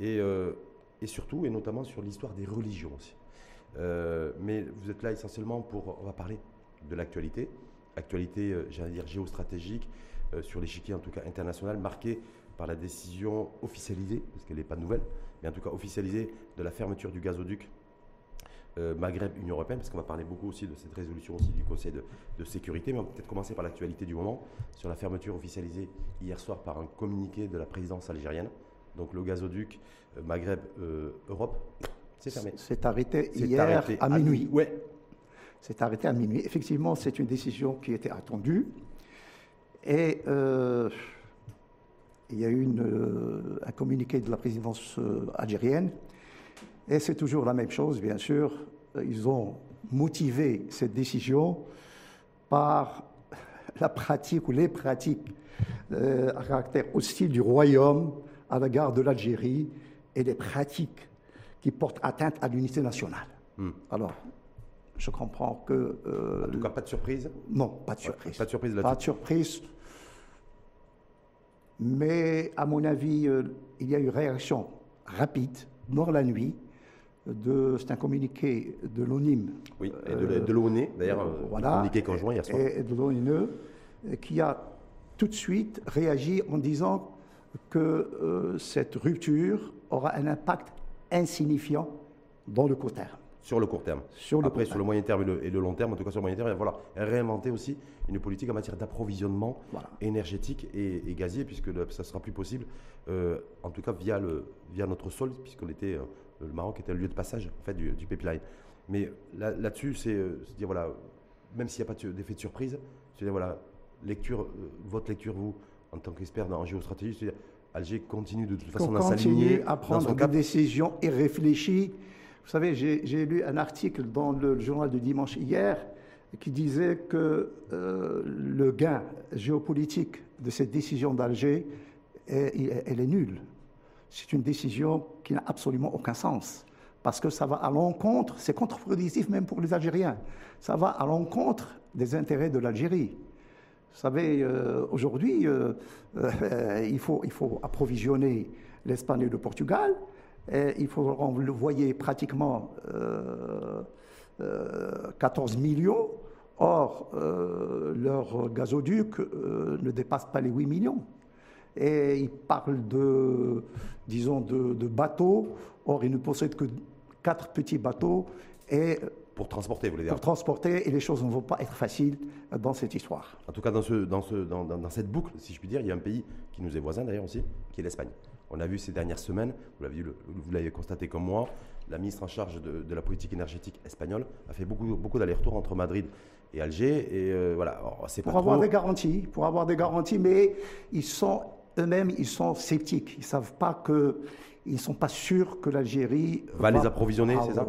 et, et surtout, et notamment sur l'histoire des religions aussi. mais vous êtes là essentiellement pour, on va parler de l'actualité, actualité, j'allais dire, géostratégique, sur l'échiquier en tout cas international, marquée par la décision officialisée, parce qu'elle n'est pas nouvelle, mais en tout cas officialisée, de la fermeture du gazoduc euh, Maghreb-Union européenne, parce qu'on va parler beaucoup aussi de cette résolution aussi du Conseil de, sécurité, mais on va peut-être commencer par l'actualité du moment, sur la fermeture officialisée hier soir par un communiqué de la présidence algérienne. Donc le gazoduc euh, Maghreb-Europe, euh, c'est fermé. C'est arrêté hier à minuit. Oui. C'est arrêté à minuit. Effectivement, c'est une décision qui était attendue. Et il y a eu un communiqué de la présidence algérienne et c'est toujours la même chose, bien sûr. Ils ont motivé cette décision par la pratique ou les pratiques euh, à caractère hostile du royaume à l'égard de l'Algérie et les pratiques qui portent atteinte à l'unité nationale. Hmm. Alors, je comprends que. Euh, en tout cas, pas de surprise Non, pas de surprise. pas de surprise Pas de surprise. Mais, à mon avis, euh, il y a eu réaction rapide, dans la nuit, c'est un communiqué de l'ONIM. Oui, et de, l'ONE, d'ailleurs, euh, voilà, communiqué conjoint hier soir. Et de l'ONE, qui a tout de suite réagi en disant que euh, cette rupture aura un impact insignifiant dans le court terme. Sur le court terme. Sur le Après, sur le moyen terme et le, long terme, en tout cas sur le moyen terme, il va falloir réinventer aussi une politique en matière d'approvisionnement énergétique et, gazier, puisque ça ne sera plus possible, euh, en tout cas via, le, via notre sol, puisqu'on était le Maroc était le lieu de passage en fait, du, pipeline. Mais là-dessus, là c'est dire, voilà, même s'il n'y a pas d'effet de surprise, c'est dire, voilà, lecture, euh, votre lecture, vous, en tant qu'expert en géostratégie, c'est dire, Alger continue de toute façon à s'aligner à prendre des décisions irréfléchies. Vous savez, j'ai lu un article dans le journal du dimanche hier qui disait que euh, le gain géopolitique de cette décision d'Alger, elle est nulle c'est une décision qui n'a absolument aucun sens. Parce que ça va à l'encontre, c'est contre-productif même pour les Algériens, ça va à l'encontre des intérêts de l'Algérie. Vous savez, euh, aujourd'hui, euh, euh, il, faut, approvisionner l'Espagne et le Portugal. Et il faut, voyez, pratiquement 14 millions. Or, leur gazoduc ne dépasse pas les 8 millions et il parle de, disons, de, bateaux. Or, il ne possède que quatre petits bateaux. Pour transporter, vous voulez dire Pour transporter, et les choses ne vont pas être faciles dans cette histoire. En tout cas, dans, ce, dans, ce, dans, dans, cette boucle, si je puis dire, il y a un pays qui nous est voisin d'ailleurs aussi, qui est l'Espagne. On a vu ces dernières semaines, vous l'avez constaté comme moi, la ministre en charge de, de, la politique énergétique espagnole a fait beaucoup, beaucoup d'allers-retours entre Madrid et Alger. Et euh, voilà, c'est pour avoir des garanties, pour avoir des garanties, mais ils sont eux-mêmes, ils sont sceptiques. Ils ne savent pas que. Ils ne sont pas sûrs que l'Algérie va, les approvisionner, c'est ça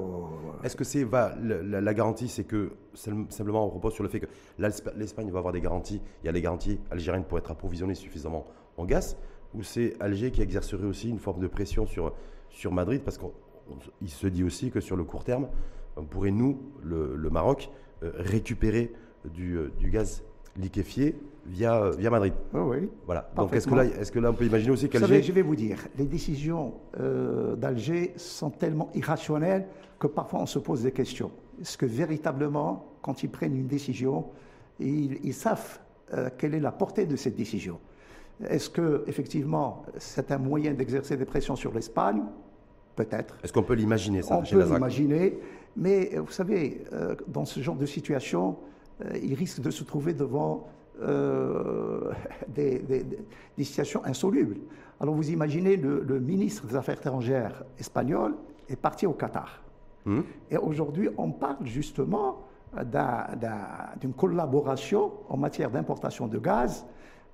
Est-ce que c'est va la, garantie, c'est que simplement on repose sur le fait que l'Espagne va avoir des garanties, il y a les garanties algériennes pour être approvisionnées suffisamment en gaz, ou c'est Alger qui exercerait aussi une forme de pression sur sur Madrid parce qu'il se dit aussi que sur le court terme, on pourrait nous, le, Maroc, euh, récupérer du, euh, du gaz liquéfié via, via Madrid. Oui, oui. Voilà. Donc est-ce que, là, est que là, on peut imaginer aussi qu'Alger. Je vais vous dire, les décisions euh, d'Alger sont tellement irrationnelles que parfois on se pose des questions. Est-ce que véritablement, quand ils prennent une décision, ils, savent euh, quelle est la portée de cette décision? Est-ce que effectivement c'est un moyen d'exercer des pressions sur l'Espagne? Peut-être. Est-ce qu'on peut l'imaginer ça On peut l'imaginer, mais vous savez, euh, dans ce genre de situation, il risque de se trouver devant euh, des, situations insolubles. Alors vous imaginez, le, ministre des Affaires étrangères espagnol est parti au Qatar. Hmm. Et aujourd'hui, on parle justement d'une collaboration en matière d'importation de gaz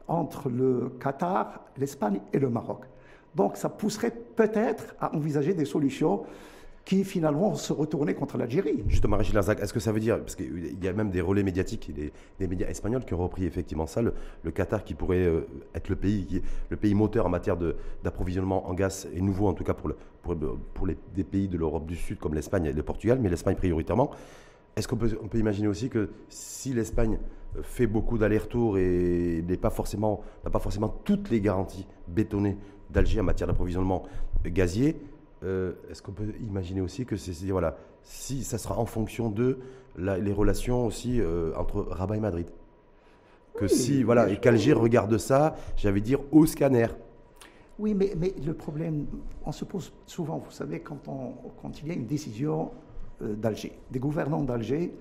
entre le Qatar, l'Espagne et le Maroc. Donc ça pousserait peut-être à envisager des solutions qui finalement se retourner contre l'Algérie. Justement, Rachid Larzac, est-ce que ça veut dire, parce qu'il y a même des relais médiatiques, des, des médias espagnols qui ont repris effectivement ça, le, Qatar qui pourrait euh, être le pays, le pays moteur en matière d'approvisionnement en gaz, et nouveau en tout cas pour, pour, les, des pays de l'Europe du Sud comme l'Espagne et le Portugal, mais l'Espagne prioritairement. Est-ce qu'on peut, imaginer aussi que si l'Espagne fait beaucoup d'allers-retours et n'a pas, pas forcément toutes les garanties bétonnées d'Alger en matière d'approvisionnement gazier, est-ce qu'on peut imaginer aussi que c'est voilà, si ça sera en fonction de les relations aussi entre Rabat et Madrid? Que si voilà et qu'Alger regarde ça, j'avais dire au scanner. Oui, mais, mais, le problème, on se pose souvent, vous savez, quand, on, quand il y a une décision d'Alger, des gouvernants d'Alger,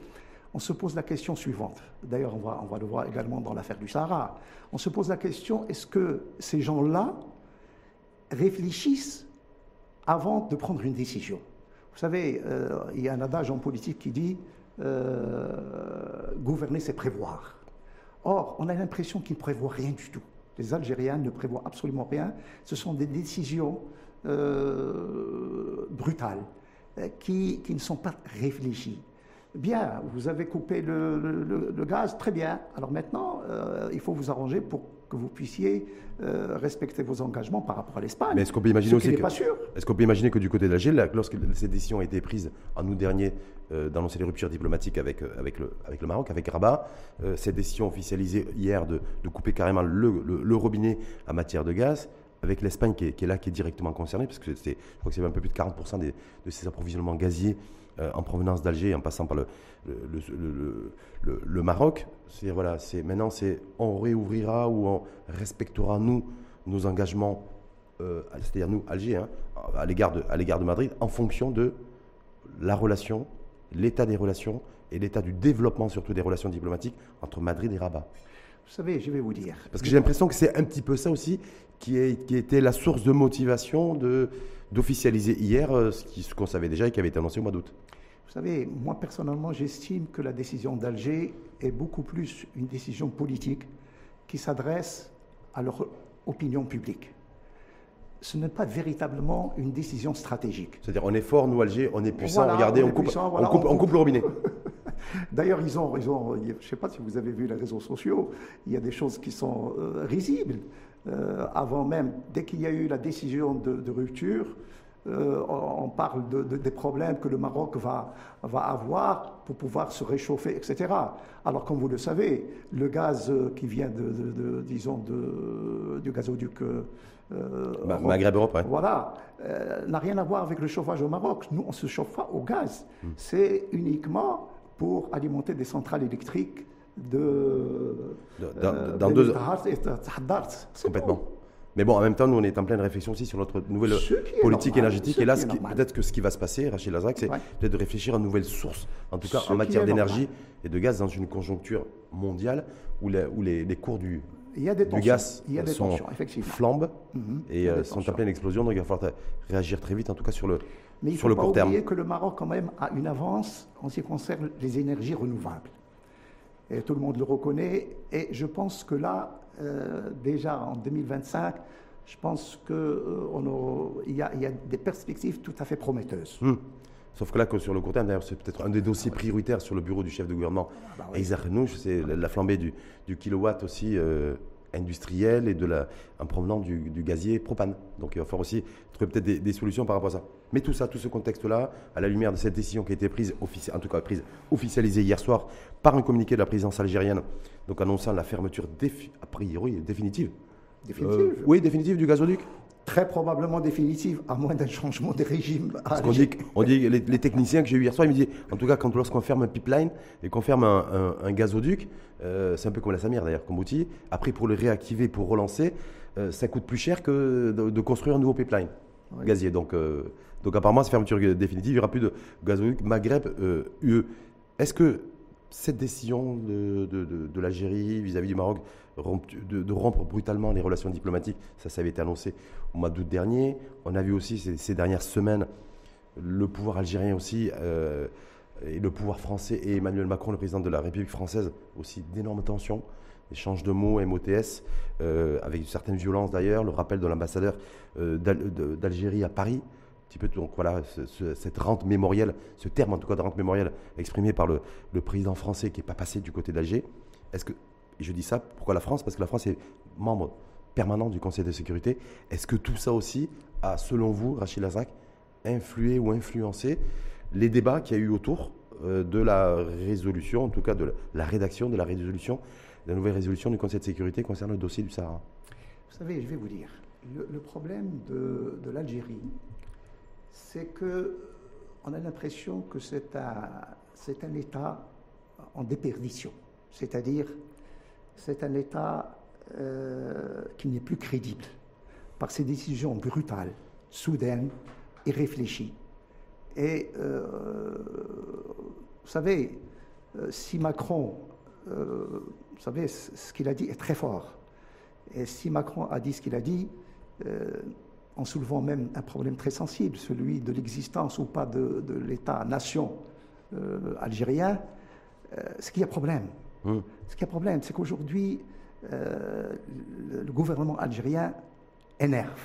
on se pose la question suivante. D'ailleurs, on va, on va le voir également dans l'affaire du Sahara. On se pose la question, est-ce que ces gens-là réfléchissent avant de prendre une décision Vous savez, euh, il y a un adage en politique qui dit euh, gouverner, c'est prévoir. Or, on a l'impression qu'ils ne prévoient rien du tout. Les Algériens ne prévoient absolument rien. Ce sont des décisions euh, brutales qui, ne sont pas réfléchies. Bien, vous avez coupé le, gaz, très bien. Alors maintenant, il faut vous arranger pour que vous puissiez euh, respecter vos engagements par rapport à l'Espagne. Mais est-ce qu'on peut imaginer aussi que, Est-ce qu'on peut imaginer que du côté d'Alger, lorsque ces décisions ont été prises en août dernier euh, d'annoncer les ruptures diplomatiques avec, avec, le, avec le Maroc, avec Rabat, cette décision officialisée hier de, couper carrément le, robinet en matière de gaz, avec l'Espagne qui, est là, qui est directement concernée, parce que je crois que c'est un peu plus de 40% de ces approvisionnements gaziers euh, en provenance d'Alger, en passant par le, le, Maroc. C'est voilà, c'est maintenant c'est on réouvrira ou on respectera nous nos engagements, euh, c'est-à-dire nous Alger, hein, de à l'égard de Madrid, en fonction de la relation, l'état des relations et l'état du développement surtout des relations diplomatiques entre Madrid et Rabat. Vous savez, je vais vous dire. Parce que j'ai l'impression que c'est un petit peu ça aussi qui, est, qui était la source de motivation de, d'officialiser hier euh, ce qu'on savait déjà et qui avait été annoncé au mois d'août. Vous savez, moi personnellement, j'estime que la décision d'Alger est beaucoup plus une décision politique qui s'adresse à leur opinion publique. Ce n'est pas véritablement une décision stratégique. C'est-à-dire, on est fort, nous, Alger, on est puissant, regardez, on, coupe, on, coupe, le robinet. D'ailleurs, ils ont, ils ont, je ne sais pas si vous avez vu les réseaux sociaux, il y a des choses qui sont euh, risibles. Euh, avant même, dès qu'il y a eu la décision de rupture, euh, on parle de, des problèmes que le Maroc va, va avoir pour pouvoir se réchauffer, etc. Alors, comme vous le savez, le gaz qui vient de, disons, du gazoduc euh, Maghreb Europe, voilà, euh, n'a rien à voir avec le chauffage au Maroc. Nous, on se chauffe pas au gaz. Hmm. C'est uniquement pour alimenter des centrales électriques de, dans deux complètement. Mais bon, en même temps, nous, on est en pleine réflexion aussi sur notre nouvelle politique énergétique. Et là, peut-être que ce qui va se passer, Rachid Lazrak, c'est peut-être de réfléchir à une nouvelle source, en tout cas en matière d'énergie et de gaz, dans une conjoncture mondiale où, les, cours du, gaz sont flambent mhm. et euh, sont en pleine explosion. Donc, il va falloir réagir très vite, en tout cas sur le, Mais il sur le court terme. Mais il faut pas oublier que le Maroc, quand même, a une avance en ce qui concerne les énergies renouvelables. Et tout le monde le reconnaît. Et je pense que là, euh, déjà en 2025, je pense qu'il euh, y, a, des perspectives tout à fait prometteuses. Hmm. Sauf que là, que sur le court terme, d'ailleurs, c'est peut-être un des dossiers prioritaires sur le bureau du chef de gouvernement, ah bah Isaac c'est la, flambée du, kilowatt aussi euh, industriel et de la, en provenant du, gazier propane. Donc il va falloir aussi trouver peut-être des, solutions par rapport à ça. Mais tout ça, tout ce contexte-là, à la lumière de cette décision qui a été prise, en tout cas prise, officialisée hier soir par un communiqué de la présidence algérienne, donc annonçant la fermeture a priori définitive. Définitive euh, Oui, définitive du gazoduc très probablement définitive, à moins d'un changement de régime. Parce qu'on dit, on dit les, techniciens que j'ai eu hier soir, ils me disent, en tout cas, quand lorsqu'on ferme un pipeline et qu'on ferme un, gazoduc, euh, c'est un peu comme la Samir d'ailleurs, comme outil. Après, pour le réactiver, pour relancer, euh, ça coûte plus cher que de, construire un nouveau pipeline gazier. Donc, euh, donc apparemment, cette fermeture définitive, il n'y aura plus de gazoduc Maghreb UE. Est-ce que cette décision de, l'Algérie vis-à-vis du Maroc de, rompre brutalement les relations diplomatiques. Ça, ça avait été annoncé au mois d'août dernier. On a vu aussi ces, dernières semaines le pouvoir algérien aussi, euh, et le pouvoir français et Emmanuel Macron, le président de la République française, aussi d'énormes tensions, échanges de mots, MOTS, euh, avec certaines violences d'ailleurs, le rappel de l'ambassadeur euh, d'Algérie à Paris. Petit peu, donc voilà, cette rente mémorielle, ce terme en tout cas de rente mémorielle exprimé par le, président français qui n'est pas passé du côté d'Alger. Est-ce que je dis ça, pourquoi la France? Parce que la France est membre permanent du Conseil de sécurité. Est-ce que tout ça aussi a, selon vous, Rachid Lazak, influé ou influencé les débats qu'il y a eu autour euh, de la résolution, en tout cas de la rédaction de la résolution, de la nouvelle résolution du Conseil de sécurité concernant le dossier du Sahara? Vous savez, je vais vous dire, le, problème de l'Algérie, c'est que on a l'impression que c'est un, c'est un État en déperdition. C'est-à-dire, c'est un État euh, qui n'est plus crédible par ses décisions brutales, soudaines, irréfléchies. Et euh, vous savez, euh, si Macron, vous savez, ce qu'il a dit est très fort. Et si Macron a dit ce qu'il a dit, en soulevant même un problème très sensible, celui de l'existence ou pas de, l'État-nation algérien, ce qui a problème. Hum. Ce qui a problème, c'est qu'aujourd'hui, euh, le gouvernement algérien énerve.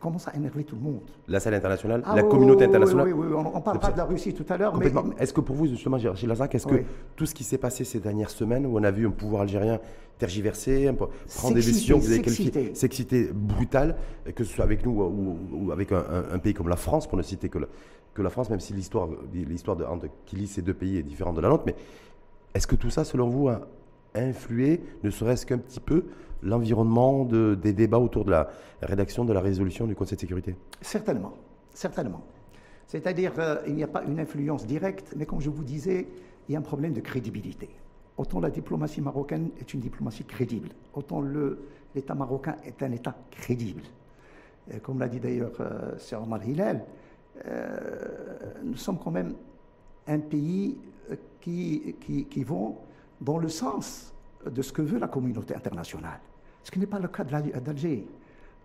Il commence à énerver tout le monde. La scène internationale, ah la communauté internationale. Oui, oui, oui. on, parlera de la Russie tout à l'heure. Mais... Est-ce que pour vous, justement, Gilles Lazare, est-ce que tout ce qui s'est passé ces dernières semaines, où on a vu un pouvoir algérien tergiverser, prendre des décisions que vous avez qualifiées s'exciter brutal, que ce soit avec nous ou, avec un, pays comme la France, pour ne citer que la, que la France, même si l'histoire, qui lie ces deux pays est différente de la nôtre, mais est-ce que tout ça, selon vous, a influé, ne serait-ce qu'un petit peu, l'environnement de, des débats autour de la rédaction de la résolution du Conseil de sécurité? Certainement, certainement. C'est-à-dire, euh, il n'y a pas une influence directe, mais comme je vous disais, il y a un problème de crédibilité. Autant la diplomatie marocaine est une diplomatie crédible, autant l'État marocain est un État crédible. comme l'a dit d'ailleurs euh, Sir Omar Hillel, euh, nous sommes quand même un pays qui, qui, qui vont dans le sens de ce que veut la communauté internationale. Ce qui n'est pas le cas d'Alger.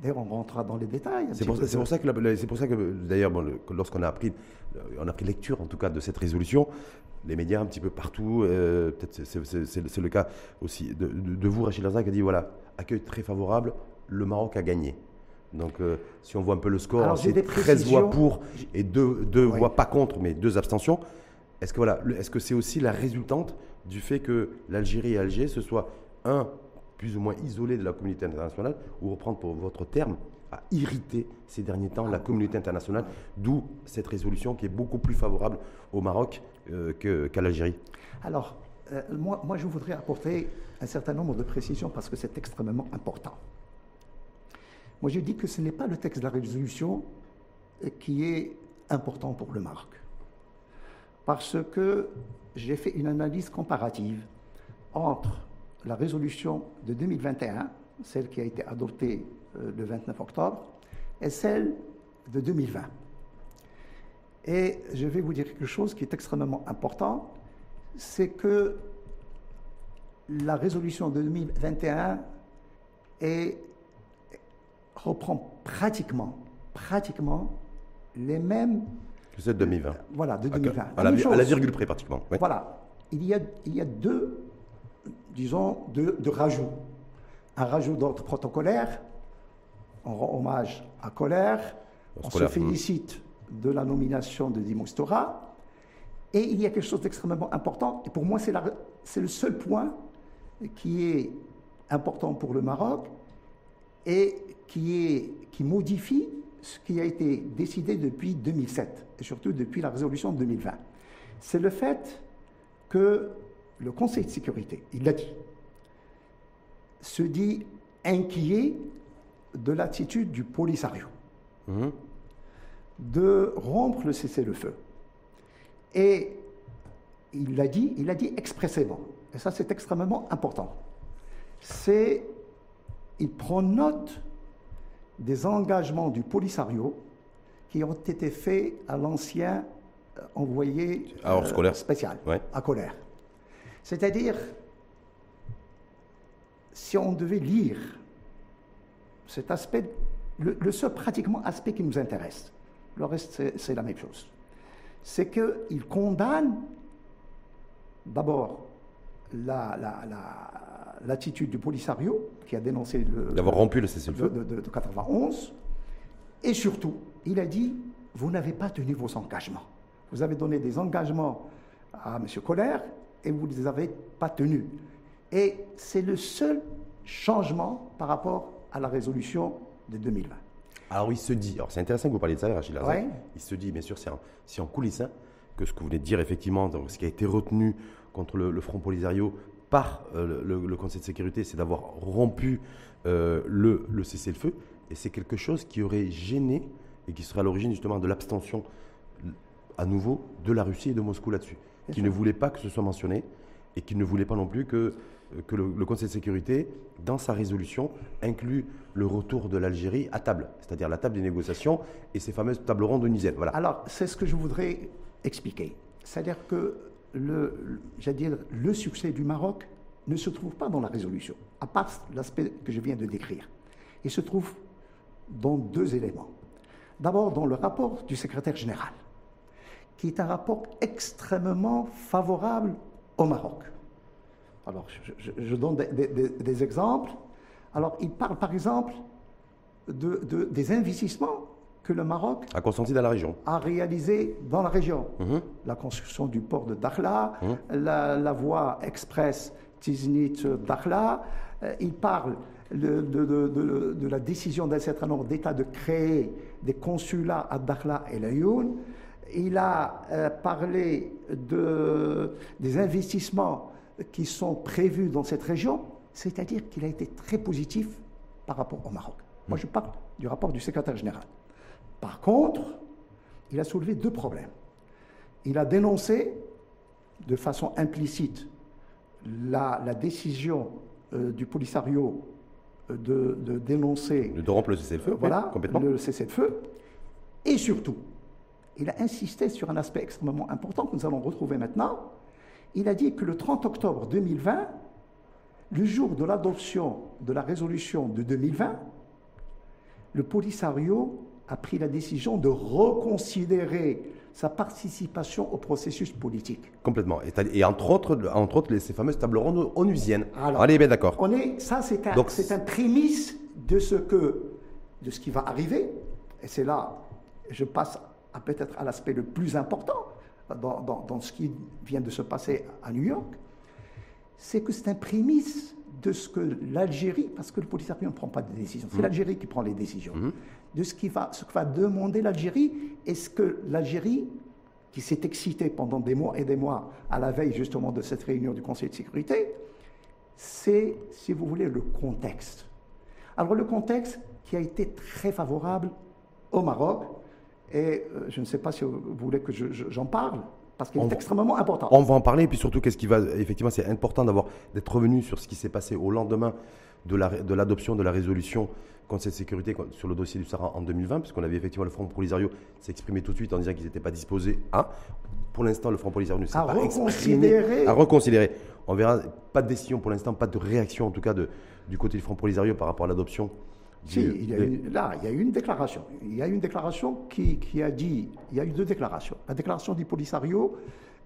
D'ailleurs, on rentrera dans les détails. C'est pour, pour, ça que, c'est pour ça que d'ailleurs, lorsqu'on a appris, on a pris lecture en tout cas de cette résolution, les médias un petit peu partout, euh, peut-être c'est, le cas aussi de, vous, Rachid Lazar, qui a dit voilà, accueil très favorable, le Maroc a gagné. Donc, euh, si on voit un peu le score, c'est 13 voix pour et 2, deux voix pas contre, mais deux abstentions. Est-ce que c'est aussi la résultante du fait que l'Algérie et Alger se soient un plus ou moins isolés de la communauté internationale, ou reprendre pour votre terme, à irriter ces derniers temps la communauté internationale, d'où cette résolution qui est beaucoup plus favorable au Maroc euh, qu'à l'Algérie? Alors, euh, moi, moi, je voudrais apporter un certain nombre de précisions parce que c'est extrêmement important. Moi, je dis que ce n'est pas le texte de la résolution qui est important pour le Maroc parce que j'ai fait une analyse comparative entre la résolution de 2021, celle qui a été adoptée euh, le 29 octobre, et celle de 2020. Et je vais vous dire quelque chose qui est extrêmement important, c'est que la résolution de 2021 reprend pratiquement, pratiquement les mêmes c'est de 2020. Voilà, de 2020. À, la, virgule près, pratiquement. Voilà. Il y, a, il y a deux, disons, deux, rajouts. Un rajout d'ordre protocolaire, on rend hommage à Colère, on se félicite de la nomination de Dimostora, et il y a quelque chose d'extrêmement important, et pour moi c'est le seul point qui est important pour le Maroc, et qui, est, qui modifie ce qui a été décidé depuis 2007, et surtout depuis la résolution de 2020. C'est le fait que le Conseil de sécurité, il l'a dit, se dit inquiet de l'attitude du Polisario mmh. de rompre le cessez-le-feu. Et il l'a dit, il l'a dit expressément, et ça c'est extrêmement important. C'est, il prend note des engagements du Polisario qui ont été faits à l'ancien euh, envoyé euh, spécial, à colère. C'est-à-dire, si on devait lire cet aspect, le, seul pratiquement aspect qui nous intéresse, le reste c'est la même chose, c'est qu'il condamne d'abord la, la, l'attitude du Polisario, qui a dénoncé le. D'avoir rompu le cessez-le-feu. De, de, 91. Et surtout, il a dit vous n'avez pas tenu vos engagements. Vous avez donné des engagements à M. Colère et vous ne les avez pas tenus. Et c'est le seul changement par rapport à la résolution de 2020. Alors il se dit, alors c'est intéressant que vous parliez de ça, Rachid ouais. il se dit, bien sûr, c'est en, coulisses, hein, que ce que vous venez de dire, effectivement, donc, ce qui a été retenu contre le, le Front Polisario par euh, le, Conseil de sécurité, c'est d'avoir rompu euh, le, cessez-le-feu. Et c'est quelque chose qui aurait gêné et qui serait à l'origine justement de l'abstention à nouveau de la Russie et de Moscou là-dessus, qui ne voulait pas que ce soit mentionné et qui ne voulait pas non plus que, que le, Conseil de sécurité, dans sa résolution, inclut le retour de l'Algérie à table, c'est-à-dire la table des négociations et ces fameuses tables rondes onisiennes. Voilà. Alors, c'est ce que je voudrais expliquer. C'est-à-dire que le, dire, le succès du Maroc ne se trouve pas dans la résolution, à part l'aspect que je viens de décrire. Il se trouve dans deux éléments. D'abord, dans le rapport du secrétaire général, qui est un rapport extrêmement favorable au Maroc. Alors, je, donne des, exemples. Alors, il parle par exemple de, des investissements que le Maroc a consenti dans la région. A réalisé dans la région. Mhm. La construction du port de Dakhla, mhm. la, voie express Tiznit-Dakhla. Euh, il parle de, de, la décision d'un certain nombre d'États de créer des consulats à Dakhla et Laayoune. Il a euh, parlé des investissements qui sont prévus dans cette région, c'est-à-dire qu'il a été très positif par rapport au Maroc. Moi, je parle du rapport du secrétaire général. Par contre, il a soulevé deux problèmes. Il a dénoncé de façon implicite la, décision euh, du Polisario euh, de, dénoncer. De rompre le cessez-le-feu, voilà, complètement. Le cessez-le-feu. Et surtout, il a insisté sur un aspect extrêmement important que nous allons retrouver maintenant. Il a dit que le 30 octobre 2020, le jour de l'adoption de la résolution de 2020, le Polisario a pris la décision de reconsidérer sa participation au processus politique. Complètement. Et, entre autres, entre autres ces fameuses tables rondes onusiennes. Alors, Allez, bien d'accord. On est, ça, c'est un, c'est un prémisse de ce, que, de ce qui va arriver. Et c'est là, je passe à peut-être à l'aspect le plus important dans, dans, dans, ce qui vient de se passer à New York. C'est que c'est un prémisse de ce que l'Algérie, parce que le Polisario ne prend pas de décisions, c'est mmh. l'Algérie qui prend les décisions. Mmh de ce, qui va, ce que va demander l'Algérie. Est-ce que l'Algérie, qui s'est excitée pendant des mois et des mois à la veille justement de cette réunion du Conseil de sécurité, c'est, si vous voulez, le contexte. Alors le contexte qui a été très favorable au Maroc, et euh, je ne sais pas si vous voulez que j'en parle, parce qu'il est extrêmement important. On va en parler, et puis surtout, qu'est-ce qui va. Effectivement, c'est important d'avoir, d'être revenu sur ce qui s'est passé au lendemain de l'adoption de, de, la résolution Conseil de sécurité sur le dossier du Sahara en 2020, puisqu'on avait effectivement le Front Polisario s'exprimer tout de suite en disant qu'ils n'étaient pas disposés à. Pour l'instant, le Front Polisario ne s'est pas exprimé. À reconsidérer. On verra, pas de décision pour l'instant, pas de réaction en tout cas de, du côté du Front Polisario par rapport à l'adoption. Si, il y a là, il y a eu une déclaration. Il y a eu une déclaration qui, qui, a dit, il y a eu deux déclarations. La déclaration du Polisario,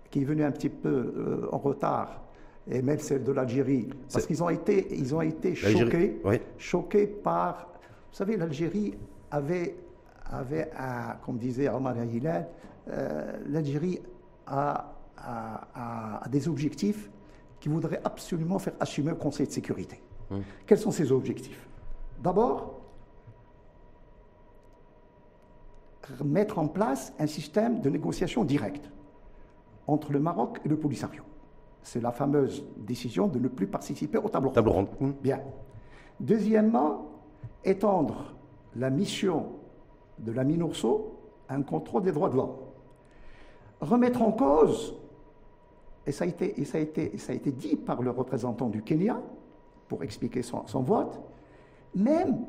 qui est venue un petit peu euh, en retard et même celle de l'Algérie, parce qu'ils ont été, ils ont été choqués, choqués par vous savez, l'Algérie avait, avait un, comme disait Omar Hilal, euh, l'Algérie a, des objectifs qui voudraient absolument faire assumer le Conseil de sécurité. Quels sont ces objectifs? D'abord, mettre en place un système de négociation directe entre le Maroc et le Polisario. C'est la fameuse décision de ne plus participer au tableau ronde. Hum. Bien. Deuxièmement, étendre la mission de la MINURSO à un contrôle des droits de l'homme. Remettre en cause, et ça a été, et ça a été, ça a été dit par le représentant du Kenya pour expliquer son, son vote, même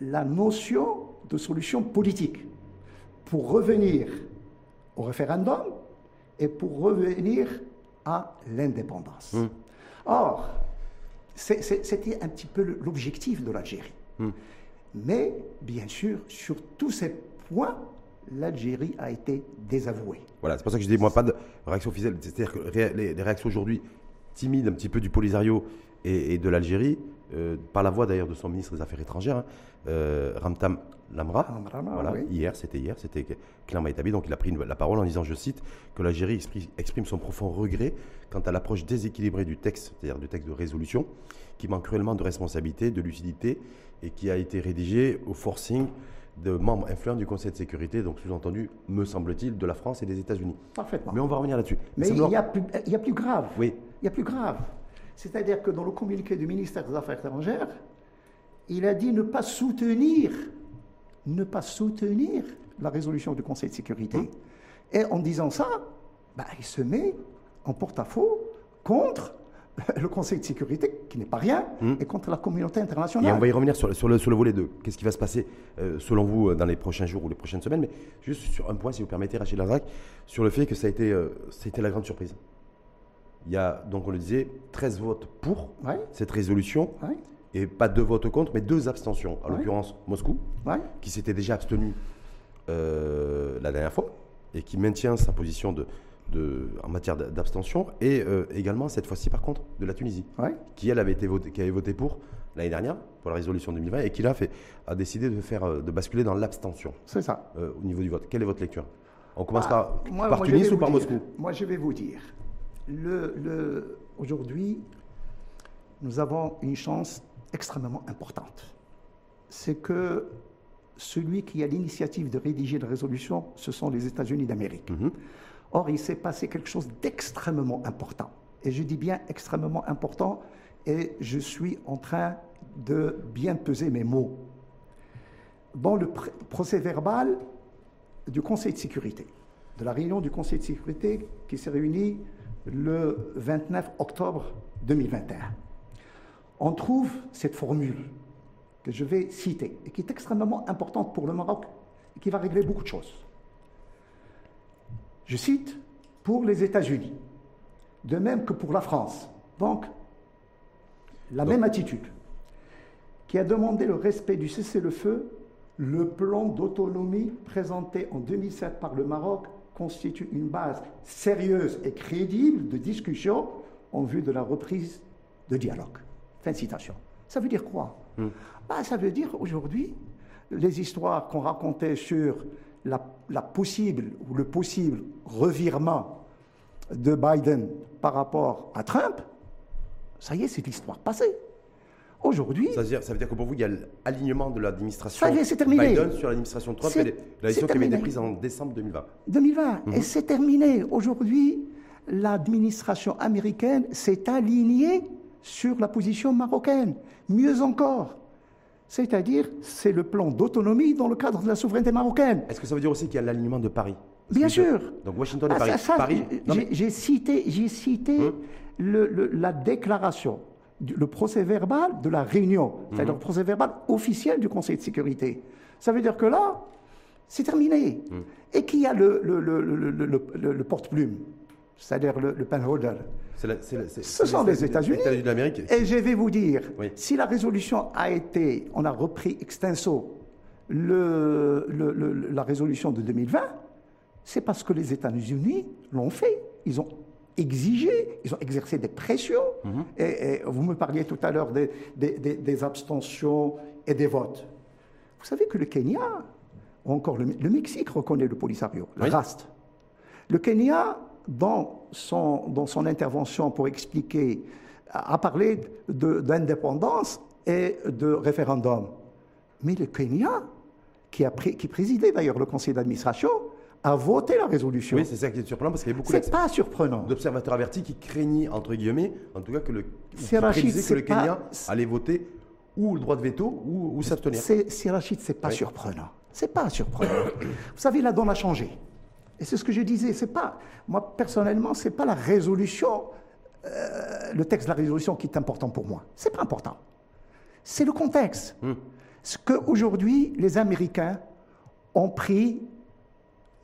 la notion de solution politique pour revenir au référendum et pour revenir à l'indépendance. Mmh. Or, c'était un petit peu l'objectif de l'Algérie. Hmm. Mais, bien sûr, sur tous ces points, l'Algérie a été désavouée. Voilà, c'est pour ça que je dis, moi, pas de réaction officielle. C'est-à-dire que les, réactions aujourd'hui timides un petit peu du Polisario et, de l'Algérie, euh, par la voix d'ailleurs de son ministre des Affaires étrangères, hein, euh, Ramtam Lamra, voilà, hier, c'était hier, c'était clairement établi, donc il a pris la parole en disant, je cite, que l'Algérie exprime son profond regret quant à l'approche déséquilibrée du texte, c'est-à-dire du texte de résolution, qui manque cruellement de responsabilité, de lucidité et qui a été rédigé au forcing de membres influents du Conseil de sécurité, donc sous-entendu, me semble-t-il, de la France et des États-Unis. Parfaitement. Mais on va revenir là-dessus. Mais il y, a plus, il y a plus grave. Oui. Il y a plus grave. C'est-à-dire que dans le communiqué du ministère des Affaires étrangères, il a dit ne pas soutenir, ne pas soutenir la résolution du Conseil de sécurité. Et en disant ça, bah, il se met en porte-à-faux contre le Conseil de sécurité, qui n'est pas rien, hmm. et contre la communauté internationale. Et on va y revenir sur, sur, le, sur le, volet 2. Qu'est-ce qui va se passer, euh, selon vous, dans les prochains jours ou les prochaines semaines? Mais juste sur un point, si vous permettez, Rachid Lazak, sur le fait que ça a été, euh, la grande surprise. Il y a, donc on le disait, 13 votes pour cette résolution, et pas deux votes contre, mais deux abstentions. En l'occurrence, Moscou, qui s'était déjà abstenu euh, la dernière fois, et qui maintient sa position de, en matière d'abstention, et euh, également cette fois-ci par contre de la Tunisie, qui elle avait été voté, qui avait voté pour l'année dernière pour la résolution 2020 et qui là fait, a décidé de faire euh, de basculer dans l'abstention. C'est ça. Euh, au niveau du vote. Quelle est votre lecture? On commencera ah, par Tunis ou par Moscou? Moi, je vais vous dire. Le, le, Aujourd'hui, nous avons une chance extrêmement importante. C'est que celui qui a l'initiative de rédiger la résolution, ce sont les États-Unis d'Amérique. Mhm. Or, il s'est passé quelque chose d'extrêmement important. Et je dis bien extrêmement important, et je suis en train de bien peser mes mots. Dans le procès verbal du Conseil de sécurité, de la réunion du Conseil de sécurité qui s'est réunie le 29 octobre 2021, on trouve cette formule que je vais citer et qui est extrêmement importante pour le Maroc et qui va régler beaucoup de choses je cite, pour les États-Unis, de même que pour la France. Donc, la même attitude, qui a demandé le respect du cessez-le-feu, le plan d'autonomie présenté en 2007 par le Maroc constitue une base sérieuse et crédible de discussion en vue de la reprise de dialogue. Fin de citation. Ça veut dire quoi? Hmm. bah, Ça veut dire aujourd'hui, les histoires qu'on racontait sur la, possible ou le possible revirement de Biden par rapport à Trump, ça y est, c'est l'histoire passée. Aujourd'hui. Ça, ça, veut dire que pour vous, il y a l'alignement de l'administration Biden sur l'administration Trump et la décision qui avait été prise en décembre 2020. 2020. Et mhm. c'est terminé. Aujourd'hui, l'administration américaine s'est alignée sur la position marocaine. Mieux encore, c'est-à-dire, c'est le plan d'autonomie dans le cadre de la souveraineté marocaine. Est-ce que ça veut dire aussi qu'il y a l'alignement de Paris? Bien sûr. Donc Washington et ah, Paris. J'ai cité, j'ai cité hum. la déclaration, le procès verbal de la réunion, c'est-à-dire hum. le procès verbal officiel du Conseil de sécurité. Ça veut dire que là, c'est terminé. Hum. Et qui a le, le porte-plume, c'est-à-dire le, penholder ce sont les États-Unis. et je vais vous dire, si la résolution a été, on a repris extenso la résolution de 2020, c'est parce que les États-Unis l'ont fait. Ils ont exigé, ils ont exercé des pressions. Mhm. et, vous me parliez tout à l'heure des, des, abstentions et des votes. Vous savez que le Kenya, ou encore le, Mexique reconnaît le Polisario, le RAST. Le Kenya dans son, dans son intervention pour expliquer, a parlé d'indépendance et de référendum. Mais le Kenya, qui, a qui présidait d'ailleurs le conseil d'administration, a voté la résolution. Oui, c'est ça qui est surprenant parce qu'il y avait beaucoup C'est pas surprenant. d'observateurs avertis qui craignaient, entre guillemets, en tout cas, que le, que le Kenya allait voter ou le droit de veto ou, ou s'abstenir. C'est Rachid, c'est pas surprenant. C'est pas surprenant. Vous savez, la donne a changé. Et c'est ce que je disais, c'est pas, moi personnellement, c'est pas la résolution, euh, le texte de la résolution qui est important pour moi. C'est pas important. C'est le contexte. Hmm. Ce qu'aujourd'hui, les Américains ont pris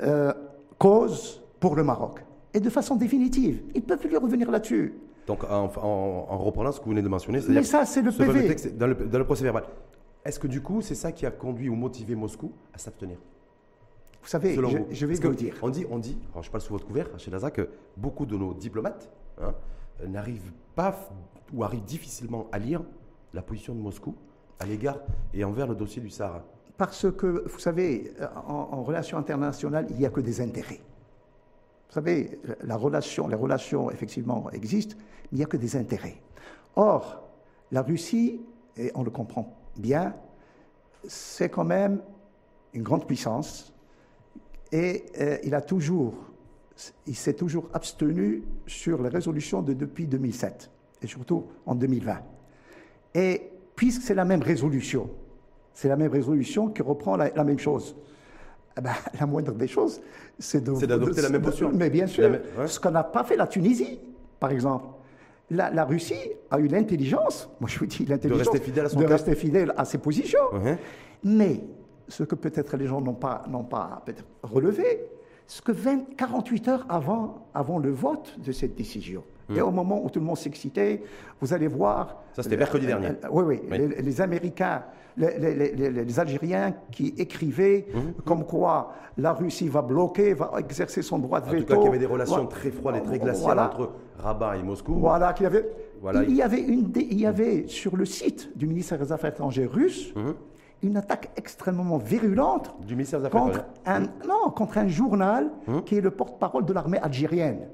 euh, cause pour le Maroc. Et de façon définitive. Ils peuvent lui revenir là-dessus. Donc, en, reprenant ce que vous venez de mentionner, c'est-à-dire. ça, c'est le PV. dans, le, dans le procès verbal. Est-ce que du coup, c'est ça qui a conduit ou motivé Moscou à s'abstenir? Vous savez, je, vais vous dire. On dit, on dit, alors je parle sous votre couvert, chez Laza, que beaucoup de nos diplomates hein, n'arrivent pas ou arrivent difficilement à lire la position de Moscou à l'égard et envers le dossier du Sahara. Parce que, vous savez, en, en relation internationale, il n'y a que des intérêts. Vous savez, la relation, les relations, effectivement, existent, mais il n'y a que des intérêts. Or, la Russie, et on le comprend bien, c'est quand même une grande puissance et euh, il a toujours, il s'est toujours abstenu sur les résolutions de depuis 2007 et surtout en 2020. Et puisque c'est la même résolution, c'est la même résolution qui reprend la, même chose. Eh ben, la moindre des choses, c'est d'adopter la même posture. Mais bien sûr, ce qu'on n'a pas fait la Tunisie, par exemple. La, Russie a eu l'intelligence, moi je vous dis l'intelligence, de rester fidèle à, son de rester fidèle à ses positions. Mais ce que peut-être les gens n'ont pas, pas relevé, ce que 20, 48 heures avant, avant le vote de cette décision, et au moment où tout le monde s'excitait, vous allez voir. Ça, c'était mercredi dernier. oui, oui. Les, Américains, les, Algériens qui écrivaient mmh. comme quoi la Russie va bloquer, va exercer son droit de veto. En tout cas, qu'il y avait des relations très froides et très glaciales entre Rabat et Moscou. Voilà, qu'il y avait. Il, y avait une, il y avait sur le site du ministère des Affaires étrangères russe. Mmh. Une attaque extrêmement virulente du ministère des Affaires contre un, non, contre un journal mmh. qui est le porte-parole de l'armée algérienne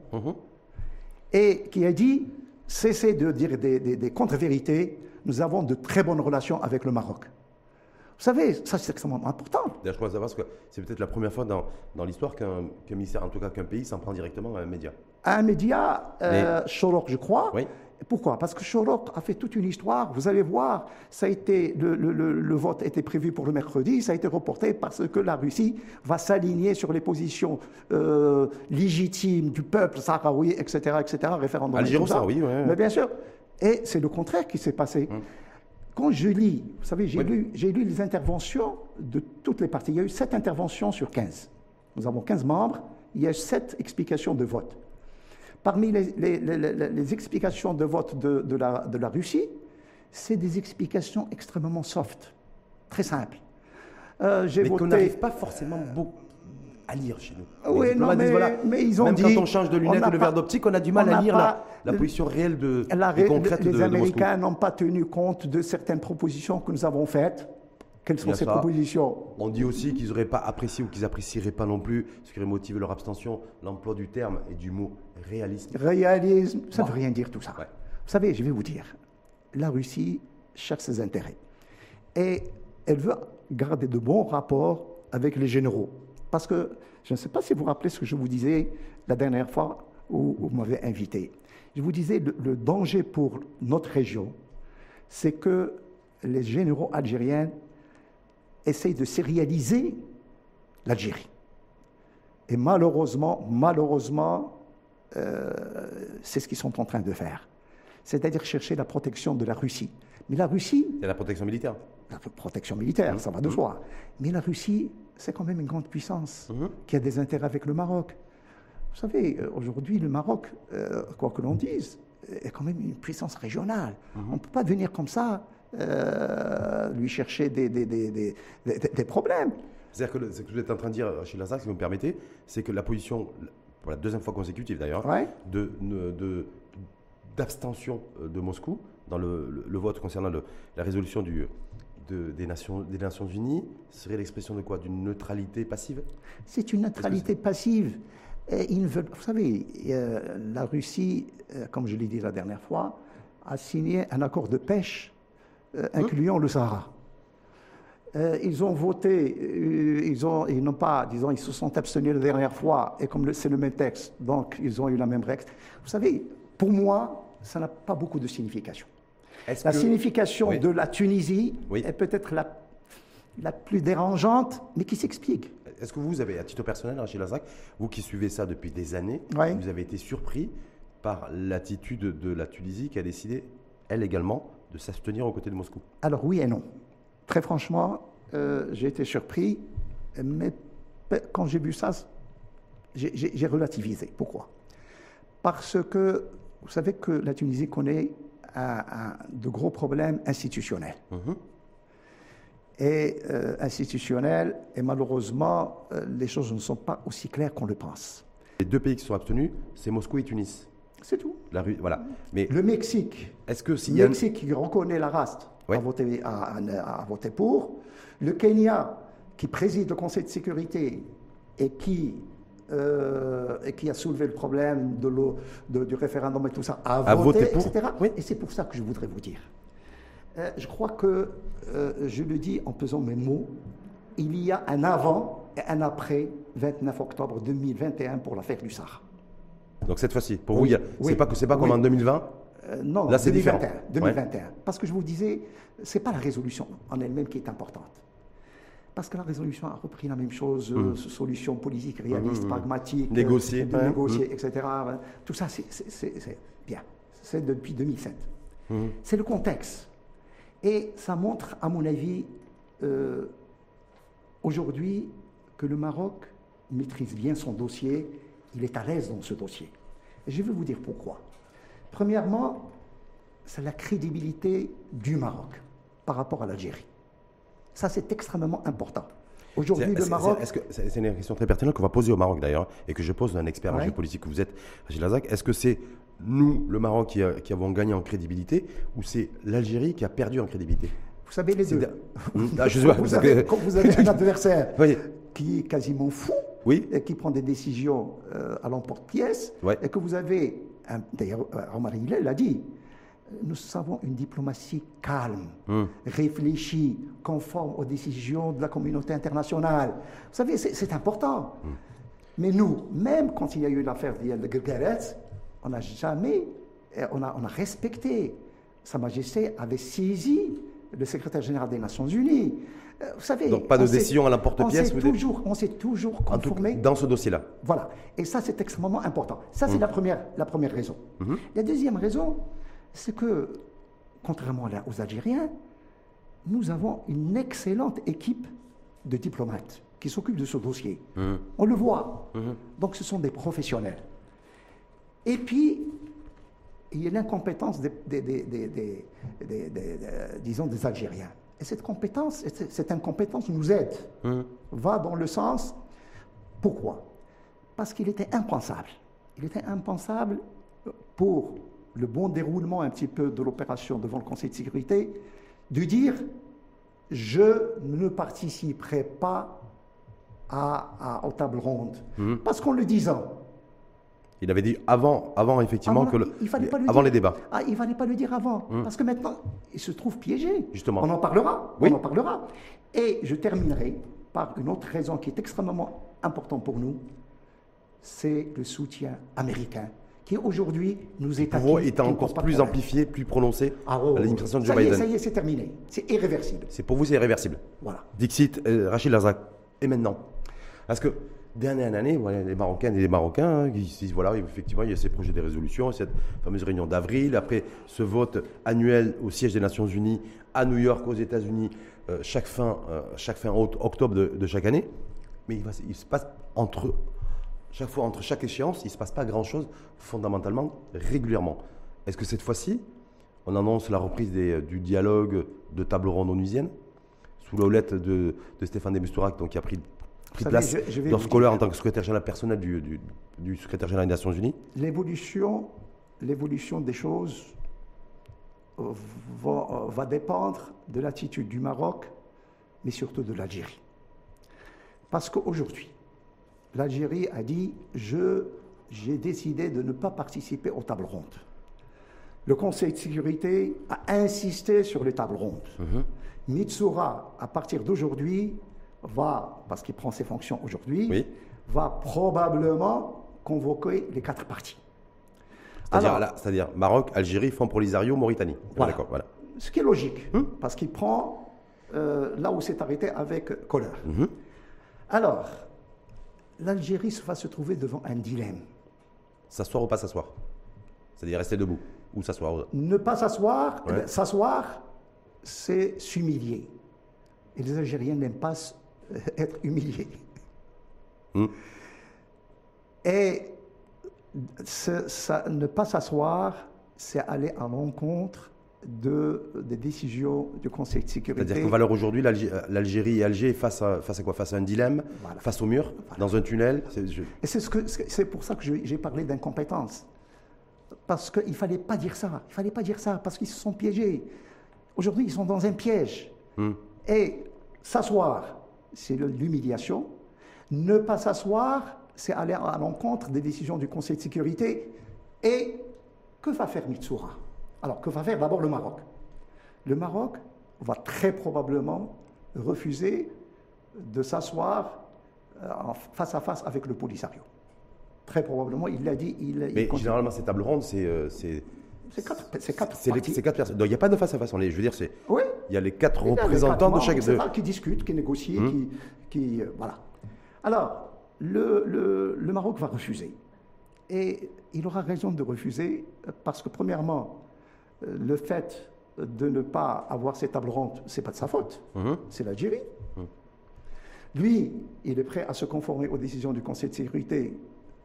et qui a dit cessez de dire des, contre-vérités, nous avons de très bonnes relations avec le Maroc. Vous savez, ça c'est extrêmement important. D'ailleurs, je crois savoir que c'est peut-être la première fois dans, dans l'histoire qu'un ministère, en tout cas qu'un pays, s'en prend directement à un média. À un média, euh, je crois, oui. Pourquoi? Parce que Chorok a fait toute une histoire. Vous allez voir, ça a été, le, vote était prévu pour le mercredi, ça a été reporté parce que la Russie va s'aligner sur les positions euh, légitimes du peuple sahraoui, etc., etc., référendum. Algérie, ça, oui. Mais bien sûr. Et c'est le contraire qui s'est passé. Hum. Quand je lis, vous savez, j'ai lu, lu les interventions de toutes les parties. Il y a eu sept interventions sur 15. Nous avons 15 membres, il y a sept explications de vote. Parmi les, explications de vote de, la, de la, Russie, c'est des explications extrêmement soft, très simples. Euh, mais qu'on n'arrive pas forcément beaucoup à lire chez nous. Oui, non, mais, mais, ils ont Même dit... quand on change de lunettes ou de verre d'optique, on a du mal à lire la, position réelle de, la, concrète les, de, Américains n'ont pas tenu compte de certaines propositions que nous avons faites quelles sont ces propositions? On dit aussi qu'ils n'auraient pas apprécié ou qu'ils apprécieraient pas non plus ce qui aurait motivé leur abstention, l'emploi du terme et du mot réalisme. Réalisme, ça ne veut rien dire tout ça. Vous savez, je vais vous dire, la Russie cherche ses intérêts. Et elle veut garder de bons rapports avec les généraux. Parce que je ne sais pas si vous vous rappelez ce que je vous disais la dernière fois où vous m'avez invité. Je vous disais, le, le danger pour notre région, c'est que les généraux algériens essaye de sérialiser l'Algérie. Et malheureusement, malheureusement, euh, c'est ce qu'ils sont en train de faire. C'est-à-dire chercher la protection de la Russie. Mais la Russie... C'est la protection militaire. La protection militaire, mmh. ça va de mmh. soi. Mais la Russie, c'est quand même une grande puissance mmh. qui a des intérêts avec le Maroc. Vous savez, euh, aujourd'hui, le Maroc, euh, quoi que l'on dise, est quand même une puissance régionale. On ne peut pas venir comme ça euh, lui chercher des, des, des, des problèmes. C'est-à-dire que ce que vous êtes en train de dire, Rachid Lazare, si vous me permettez, c'est que la position, pour la deuxième fois consécutive d'ailleurs, de, de, d'abstention euh, de Moscou dans le, le, vote concernant le, la résolution du, de, des, Nations, des Nations Unies serait l'expression de quoi? D'une neutralité passive? C'est une neutralité passive. Et ils veulent, vous savez, euh, la Russie, comme je l'ai dit la dernière fois, a signé un accord de pêche incluant le Sahara. Euh, ils ont voté, euh, ils, ont, ils n'ont pas, disons, ils se sont abstenus la dernière fois, et comme c'est le même texte, donc ils ont eu la même règle. Vous savez, pour moi, ça n'a pas beaucoup de signification. La signification de la Tunisie est peut-être la, la plus dérangeante, mais qui s'explique. Est-ce que vous avez, à titre personnel, Rachid Lazak, vous qui suivez ça depuis des années, vous avez été surpris par l'attitude de la Tunisie qui a décidé, elle également, de s'abstenir aux côtés de Moscou Alors oui et non. Très franchement, euh, j'ai été surpris, mais quand j'ai vu ça, j'ai relativisé. Pourquoi? Parce que vous savez que la Tunisie connaît de gros problèmes institutionnels. Mhm. Et euh, institutionnels, et malheureusement, euh, les choses ne sont pas aussi claires qu'on le pense. Les deux pays qui sont abstenus, c'est Moscou et Tunis. C'est tout. La voilà. Mais le Mexique. Est-ce que le Mexique qui reconnaît la race a, voté, a, voté, pour. Le Kenya qui préside le Conseil de sécurité et qui euh, et qui a soulevé le problème de du référendum et tout ça, a, voté, pour. etc. Et c'est pour ça que je voudrais vous dire. Euh, je crois que, euh, je le dis en pesant mes mots, il y a un avant et un après 29 octobre 2021 pour l'affaire du Sahara. Donc cette fois-ci, pour vous, c'est pas, c'est pas comme en 2020 Euh, non, Là, c'est 2021. 2021. Parce que je vous disais, ce n'est pas la résolution en elle-même qui est importante. Parce que la résolution a repris la même chose, euh, mmh. solution politique, réaliste, mmh, pragmatique, négocier, négocier etc. Tout ça, c'est bien. C'est depuis 2007. C'est le contexte. Et ça montre, à mon avis, aujourd'hui, que le Maroc maîtrise bien son dossier, il est à l'aise dans ce dossier. Et je vais vous dire pourquoi. Premièrement, c'est la crédibilité du Maroc par rapport à l'Algérie. Ça, c'est extrêmement important. Aujourd'hui, le Maroc. C'est une question très pertinente qu'on va poser au Maroc d'ailleurs et que je pose à un expert en géopolitique que vous êtes, Rachid Lazak. Est-ce que c'est nous, le Maroc, qui, qui avons gagné en crédibilité ou c'est l'Algérie qui a perdu en crédibilité? Vous savez les deux. Ah, je vous, avez, quand vous avez un adversaire qui est quasiment fou oui. et qui prend des décisions euh, à l'emporte-pièce et que vous avez D'ailleurs, euh, Omar il l'a dit. Nous savons une diplomatie calme, hmm. réfléchie, conforme aux décisions de la communauté internationale. Vous savez, c'est important. Hmm. Mais nous, même quand il y a eu l'affaire de Guergueres, on n'a jamais, euh, on a, on a respecté. Sa Majesté avait saisi le secrétaire général des Nations Unies. Vous savez, Donc pas de décision à l'emporte-pièce On s'est toujours conformé. dans ce dossier-là. Voilà. Et ça, c'est extrêmement important. Ça, c'est mmh. la, première, la première raison. Mmh. La deuxième raison, c'est que, contrairement aux Algériens, nous avons une excellente équipe de diplomates qui s'occupent de ce dossier. Mmh. On le voit. Donc ce sont des professionnels. Et puis, il y a l'incompétence des, des, disons, des Algériens. Et cette compétence, cette incompétence nous aide, hum. va dans le sens, pourquoi? Parce qu'il était impensable. Il était impensable pour le bon déroulement un petit peu de l'opération devant le Conseil de sécurité, de dire je ne participerai pas à, aux tables rondes. Hum. Parce qu'en le disant, il avait dit avant, avant effectivement que le, il fallait pas le avant les débats. Ah, il fallait pas le dire avant, hum. parce que maintenant il se trouve piégé. Justement. On en parlera. Oui. On en parlera. Et je terminerai par une autre raison qui est extrêmement importante pour nous, c'est le soutien américain qui aujourd'hui nous est acquis. est encore plus amplifié, plus prononcé ah, oh, à l'administration de Joe Biden. ça y est, c'est terminé. C'est irréversible. C'est pour vous, c'est irréversible. Voilà. Dixit, euh, Rachid Lazak. Et maintenant Parce que d'année en année, les Marocains et les Marocains hein, qui voilà, effectivement, il y a ces projets de résolution, cette fameuse réunion d'avril, après ce vote annuel au siège des Nations Unies à New York, aux États-Unis, euh, chaque, fin, euh, chaque fin octobre de, chaque année. Mais il, se passe entre chaque fois, entre chaque échéance, il ne se passe pas grand-chose fondamentalement, régulièrement. Est-ce que cette fois-ci, on annonce la reprise des, du dialogue de table ronde onusienne sous la houlette de, de Stéphane de donc qui a pris pris place dans en tant que secrétaire général personnel du, du, secrétaire général des Nations Unies L'évolution, l'évolution des choses euh, va, euh, va dépendre de l'attitude du Maroc, mais surtout de l'Algérie. Parce qu'aujourd'hui, l'Algérie a dit je, j'ai décidé de ne pas participer aux tables rondes. Le Conseil de sécurité a insisté sur les tables rondes. Mhm. Mitsoura, à partir d'aujourd'hui, va, parce qu'il prend ses fonctions aujourd'hui, va probablement convoquer les quatre parties. C'est-à-dire Maroc, Algérie, Front Polisario, Mauritanie. Voilà. voilà. Ce qui est logique, hmm? parce qu'il prend euh, là où c'est arrêté avec Colleur. Mhm. Alors, l'Algérie va se trouver devant un dilemme. S'asseoir ou pas s'asseoir? C'est-à-dire rester debout ou s'asseoir? Ne pas s'asseoir, eh ben, s'asseoir, c'est s'humilier. Et les Algériens n'aiment pas être humilié. Hmm. Et ça, ne pas s'asseoir, c'est aller à l'encontre de, des décisions du Conseil de sécurité. C'est-à-dire qu'en valeur aujourd'hui, l'Algérie et Alger face à, face à quoi? Face à un dilemme, face au mur, dans un tunnel? Et c'est ce pour ça que j'ai parlé d'incompétence. Parce qu'il ne fallait pas dire ça. Il ne fallait pas dire ça, parce qu'ils se sont piégés. Aujourd'hui, ils sont dans un piège. Hmm. Et s'asseoir, c'est l'humiliation. Ne pas s'asseoir, c'est aller à l'encontre des décisions du Conseil de sécurité. Et que va faire Mitsoura Alors, que va faire d'abord le Maroc? Le Maroc va très probablement refuser de s'asseoir euh, face à face avec le Polisario. Très probablement, il l'a dit. Il, Mais généralement, ces tables rondes, c'est, euh, C'est quatre, c'est quatre les- quatre personnes. Donc il n'y a pas de face à face. on est- Je veux dire, c'est Oui. Il y a les quatre les représentants quatre de chaque. etc., qui discutent, qui négocient, Hmm. qui, qui, euh, voilà. Alors, le, le- le Maroc va refuser. Et il aura raison de refuser parce que, premièrement, euh, le fait de ne pas avoir ces tables rondes, c'est pas de sa faute, Mhm. c'est l'Algérie. Lui, il est prêt à se conformer aux décisions du Conseil de sécurité,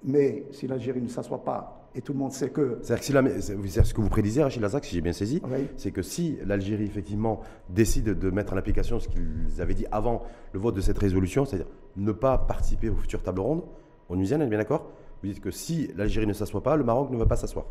mais si l'Algérie ne s'assoit pas, et tout le monde sait que C'est-à-dire que si la- ce que vous prédisez, Rachid Lazak, si j'ai bien saisi, Oui. c'est que si l'Algérie, effectivement, décide de mettre en application ce qu'ils avaient dit avant le vote de cette résolution, c'est-à-dire ne pas participer aux futures tables rondes, on nous on est bien d'accord? Vous dites que si l'Algérie ne s'assoit pas, le Maroc ne va pas s'asseoir.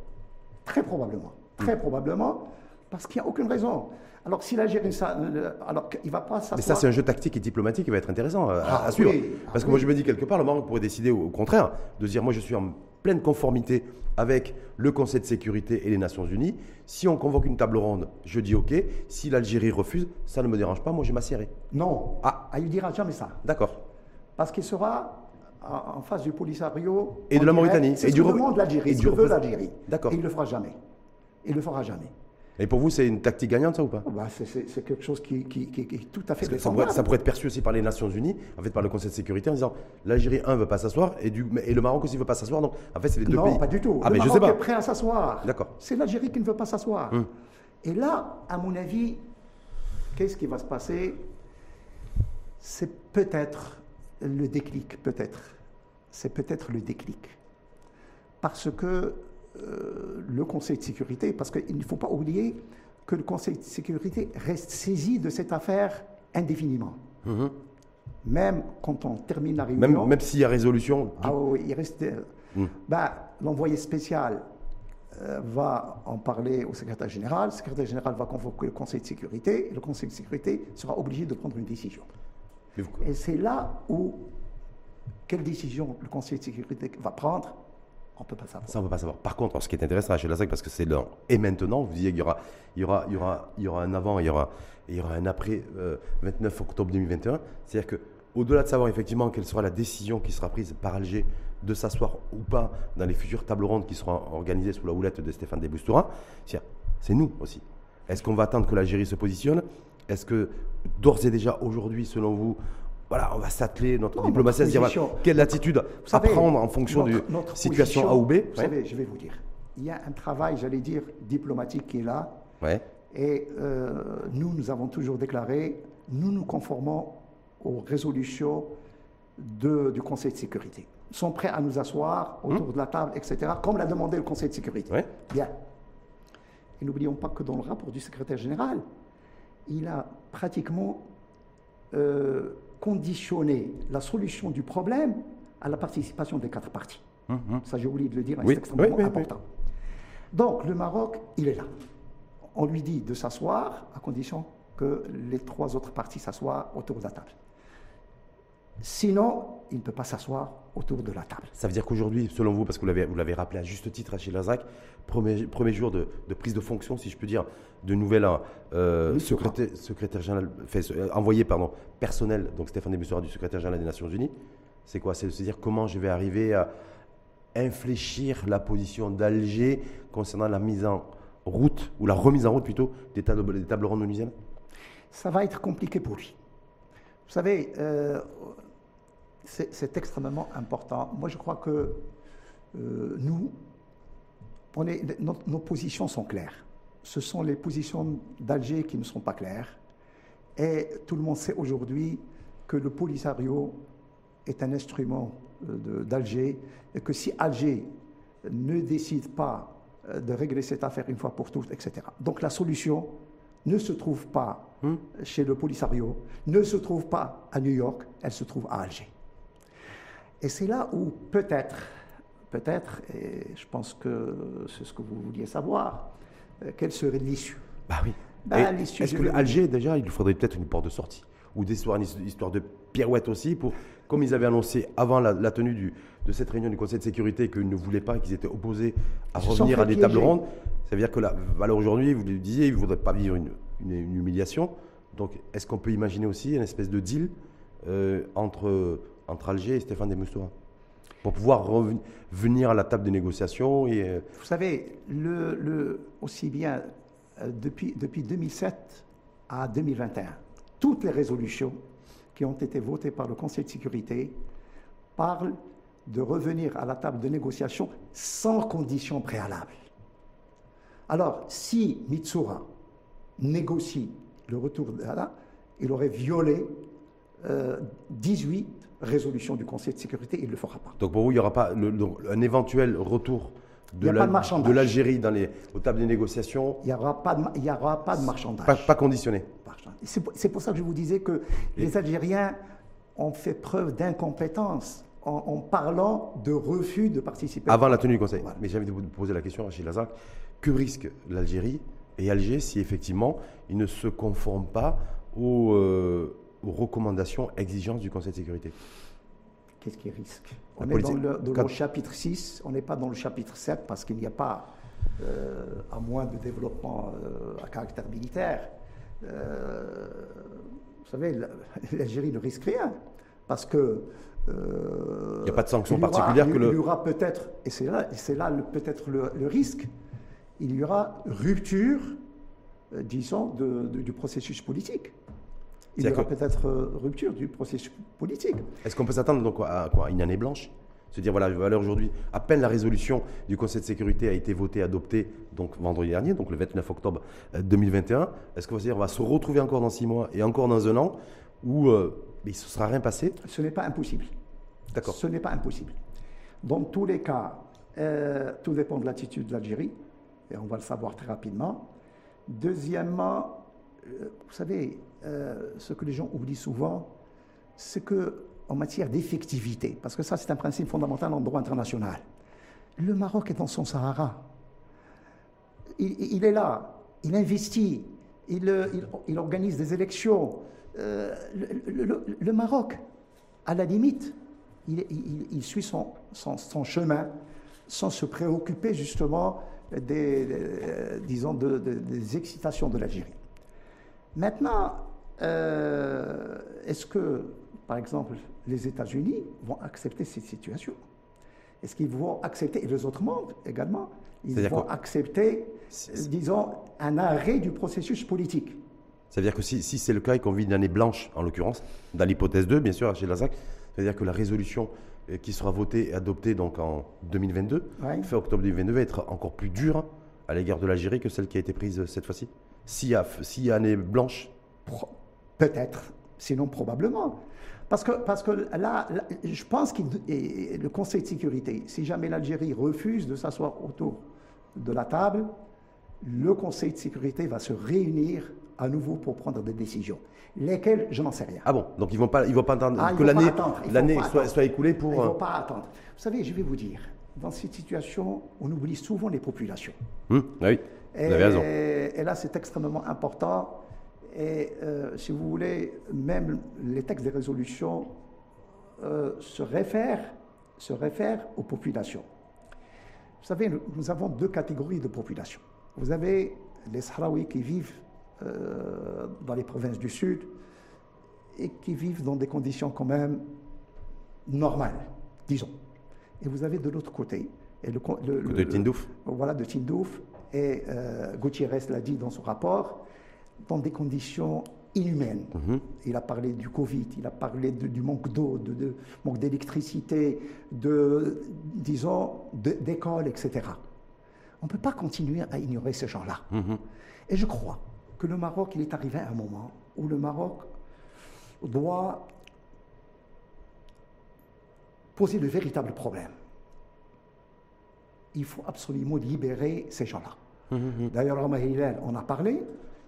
Très probablement. Très probablement, parce qu'il n'y a aucune raison. Alors, si l'Algérie, ça, euh, alors ne va pas s'asseoir. Mais ça, c'est un jeu tactique et diplomatique qui va être intéressant à, à Ah, suivre. Parce que Ah, moi, je me dis quelque part, le Maroc pourrait décider au, au contraire de dire moi, je suis en pleine conformité avec le Conseil de sécurité et les Nations Unies. Si on convoque une table ronde, je dis OK. Si l'Algérie refuse, ça ne me dérange pas. Moi, je m'assierai. Non. Ah. il ne dira jamais ça. D'accord. Parce qu'il sera en face du Polisario. Et de la. Mauritanie. Et du repr- demande l'Algérie. et du l'Algérie. D'accord. Et il ne le fera jamais. Il ne le fera jamais. Et pour vous, c'est une tactique gagnante, ça ou pas Oh, bah, c'est- quelque chose qui, qui- qui- qui est tout à fait ça pourrait, défendable. ça pourrait être perçu aussi par les Nations Unies, en fait par le Conseil de sécurité, en disant l'Algérie, un, veut pas s'asseoir, et, du, et le Maroc aussi veut pas s'asseoir. Donc, en fait, c'est les deux non, pays. pas du tout. Ah, le mais je sais pas. est prêt à s'asseoir. D'accord. C'est l'Algérie qui ne veut pas s'asseoir. Hum. Et là, à mon avis, qu'est-ce qui va se passer? C'est peut-être le déclic, peut-être. C'est peut-être le déclic. Parce que euh, le Conseil de sécurité, parce qu'il ne faut pas oublier que le Conseil de sécurité reste saisi de cette affaire indéfiniment. Mhm. Même quand on termine la réunion. Même, même s'il y a résolution. Ah oui, il reste. euh, Hmm. bah, L'envoyé spécial euh, va en parler au secrétaire général. Le secrétaire général va convoquer le Conseil de sécurité et le Conseil de sécurité sera obligé de prendre une décision. Vous- Et c'est là où, quelle décision le Conseil de sécurité va prendre, on peut pas savoir. Ça, on peut pas savoir. Par contre, ce qui est intéressant chez Lazak, parce que c'est là et maintenant, vous disiez qu'il y aura, il y aura, il y aura, il y aura un avant, il y aura, il y aura un après euh, 29 octobre 2021. C'est-à-dire que, au-delà de savoir effectivement quelle sera la décision qui sera prise par Alger de s'asseoir ou pas dans les futures tables rondes qui seront organisées sous la houlette de Stéphane Deboustoura, c'est c'est nous aussi. Est-ce qu'on va attendre que l'Algérie se positionne? Est-ce que d'ores et déjà aujourd'hui, selon vous, voilà, on va s'atteler notre Non, diplomatie à se dire voilà, quelle attitude à prendre en fonction de situation A ou B Vous savez, je vais vous dire, il y a un travail, j'allais dire, diplomatique qui est là. Ouais. Et euh, nous, nous avons toujours déclaré, nous nous conformons aux résolutions de- du Conseil de sécurité. Ils sont prêts à nous asseoir autour de la table, etc., comme l'a demandé le Conseil de sécurité. Ouais. Bien. Et n'oublions pas que dans le rapport du secrétaire général, il a pratiquement euh, conditionné la solution du problème à la participation des quatre parties. Ça, j'ai oublié de le dire, mais Oui, c'est extrêmement oui. important. Donc, le Maroc, il est là. On lui dit de s'asseoir à condition que les trois autres parties s'assoient autour de la table. Sinon, il ne peut pas s'asseoir autour de la table. Ça veut dire qu'aujourd'hui, selon vous, parce que vous l'avez, rappelé à juste titre, Achille Lazak, premier, premier jour de, de prise de fonction, si je peux dire, de nouvel euh, secrétaire, secrétaire général, fait, euh, envoyé pardon, personnel, donc Stéphane Debussoira du secrétaire général des Nations Unies, c'est quoi? C'est de se dire comment je vais arriver à infléchir la position d'Alger concernant la mise en route, ou la remise en route plutôt, des tables, des tables rondes onusiennes ça va être compliqué pour lui. Vous savez, euh, c'est extrêmement important. Moi, je crois que euh, nous, on est- nos, nos positions sont claires. Ce sont les positions d'Alger qui ne sont pas claires. Et tout le monde sait aujourd'hui que le Polisario est un instrument euh, d'Alger et que si Alger ne décide pas euh, de régler cette affaire une fois pour toutes, etc. Donc la solution ne se trouve pas chez le Polisario, ne se trouve pas à New York, elle se trouve à Alger. Et c'est là où peut-être, peut-être, et je pense que c'est ce que vous vouliez savoir, euh, quelle serait l'issue Bah oui. Bah, Est-ce que Alger, déjà, il lui faudrait peut-être une porte de sortie Ou des histoires, une histoire de pirouette aussi, pour, comme ils avaient annoncé avant la, la tenue du- de cette réunion du Conseil de sécurité qu'ils ne voulaient pas, qu'ils étaient opposés à Ils revenir à des tables rondes. Ça veut dire que la valeur aujourd'hui, vous le disiez, ils ne voudraient pas vivre une, une- une humiliation. Donc, est-ce qu'on peut imaginer aussi une espèce de deal euh, entre, entre Alger et Stéphane Demustora pour pouvoir revenir à la table de négociation et... Euh, Vous savez, le, aussi bien euh, depuis, depuis 2007 à 2021, toutes les résolutions qui ont été votées par le Conseil de sécurité parlent de revenir à la table de négociation sans conditions préalables. Alors, si Mitsura négocie le retour là, il aurait violé 18 résolutions du Conseil de sécurité, il ne le fera pas. Donc pour vous, il n'y aura pas un éventuel retour de l'Algérie dans les, aux tables de négociation Il n'y aura, pas de, il y aura pas de marchandage. Pas, conditionné. C'est pour ça que je vous disais que les Algériens ont fait preuve d'incompétence en, parlant de refus de participer. Avant la tenue du Conseil. Mais j'ai envie de vous poser la question, Rachid Lazak. Que risque l'Algérie et Alger si effectivement ils ne se conforment pas aux, euh, aux recommandations, exigences du Conseil de sécurité. Qu'est-ce qui risque? On est dans, le, chapitre 6, on n'est pas dans le chapitre 7 parce qu'il n'y a pas, euh, à moins de développement euh, à caractère militaire, euh, vous savez, l'Algérie ne risque rien parce que il n'y a pas de sanction particulière que le. Il y aura peut-être, et c'est là, c'est là peut-être le, risque, il y aura rupture, disons, du processus politique il y aura peut-être euh, rupture du processus politique. Est-ce qu'on peut s'attendre donc à quoi? Une année blanche? Se dire, voilà, à aujourd'hui, à peine la résolution du Conseil de sécurité a été votée, adoptée, donc vendredi dernier, donc le 29 octobre 2021, euh, est-ce qu'on va se dire, on va se retrouver encore dans six mois et encore dans un an, où euh, il ne se sera rien passé? Ce n'est pas impossible. D'accord. Ce n'est pas impossible. Dans tous les cas, tout dépend de l'attitude de l'Algérie, et on va le savoir très rapidement. Deuxièmement, vous savez, euh, ce que les gens oublient souvent, c'est que en matière d'effectivité, parce que ça c'est un principe fondamental en droit international, le Maroc est dans son Sahara. Il, est là, il investit, il, il, organise des élections. Euh, le, Maroc, à la limite, il, suit son, son, chemin sans se préoccuper justement des, disons, des excitations de l'Algérie. Maintenant, euh, est-ce que, par exemple, les États-Unis vont accepter cette situation? Est-ce qu'ils vont accepter, et les autres membres également, ils vont accepter, disons, un arrêt du processus politique. C'est-à-dire que si, c'est le cas et qu'on vit une année blanche, en l'occurrence, dans l'hypothèse 2, bien sûr, chez Lazac, c'est-à-dire que la résolution euh, qui sera votée et adoptée donc en 2022, fin octobre 2022, va être encore plus dure à l'égard de l'Algérie que celle qui a été prise cette fois-ci. S'il y, a, y a année blanche Peut-être, sinon probablement. Parce que, parce que là, je pense que le Conseil de sécurité, si jamais l'Algérie refuse de s'asseoir autour de la table, le Conseil de sécurité va se réunir à nouveau pour prendre des décisions. Lesquelles, je n'en sais rien. Ah bon Donc ils ne vont, pas, ils vont pas attendre ah, que l'année, l'année soit, soit, écoulée pour... Ils ne vont euh, pas attendre. Vous savez, je vais vous dire, dans cette situation, on oublie souvent les populations. Hum, oui, vous avez raison. Et là, c'est extrêmement important et euh, si vous voulez, même les textes des résolutions euh, se, réfèrent, se réfèrent aux populations. Vous savez, nous avons deux catégories de population. Vous avez les Sahraouis qui vivent euh, dans les provinces du Sud et qui vivent dans des conditions quand même normales, disons. Et vous avez de l'autre côté. Et le, de Tindouf. Voilà, de Tindouf. Et Gutiérrez l'a dit dans son rapport dans des conditions inhumaines. Mhm. Il a parlé du Covid, il a parlé du manque d'eau, de, manque d'électricité, de, disons, d'école, etc. On ne peut pas continuer à ignorer ces gens-là. Mhm. Et je crois que le Maroc, il est arrivé à un moment où le Maroc doit poser le véritable problème. Il faut absolument libérer ces gens-là. Mhm, D'ailleurs, Rama on a parlé,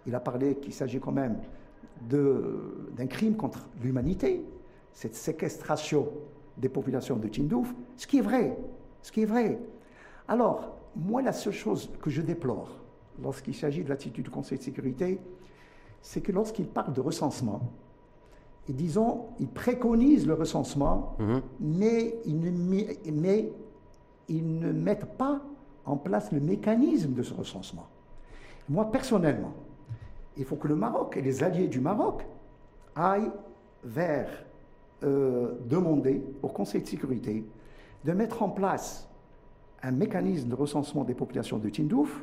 il a parlé qu'il s'agit quand même d'un crime contre l'humanité, cette séquestration des populations de Tindouf, ce qui est vrai, ce qui est vrai. Alors, moi, la seule chose que je déplore lorsqu'il s'agit de l'attitude du Conseil de sécurité, c'est que lorsqu'il parle de recensement, et disons, il préconise le recensement, mhm. mais, ils ne, mais ils ne mettent pas en place le mécanisme de ce recensement. Moi, personnellement, il faut que le Maroc et les alliés du Maroc aillent vers euh, demander au Conseil de sécurité de mettre en place un mécanisme de recensement des populations de Tindouf,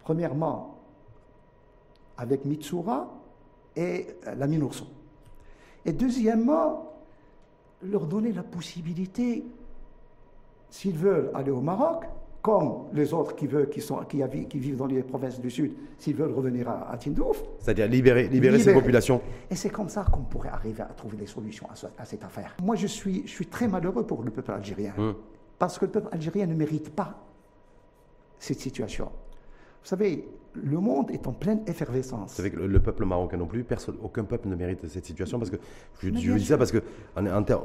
premièrement avec Mitsura et la Minourson. Et deuxièmement, leur donner la possibilité, s'ils veulent aller au Maroc, comme les autres qui, veulent, qui, sont, qui, qui vivent dans les provinces du Sud, s'ils veulent revenir à, Tindouf. C'est-à-dire libérer, libérer, ces populations. Et c'est comme ça qu'on pourrait arriver à trouver des solutions à, cette affaire. Moi, je suis, je suis très malheureux pour le peuple algérien, hum. parce que le peuple algérien ne mérite pas cette situation. Vous savez, le monde est en pleine effervescence. Vous savez que le, peuple marocain non plus, personne, aucun peuple ne mérite cette situation parce que je, dis ça parce que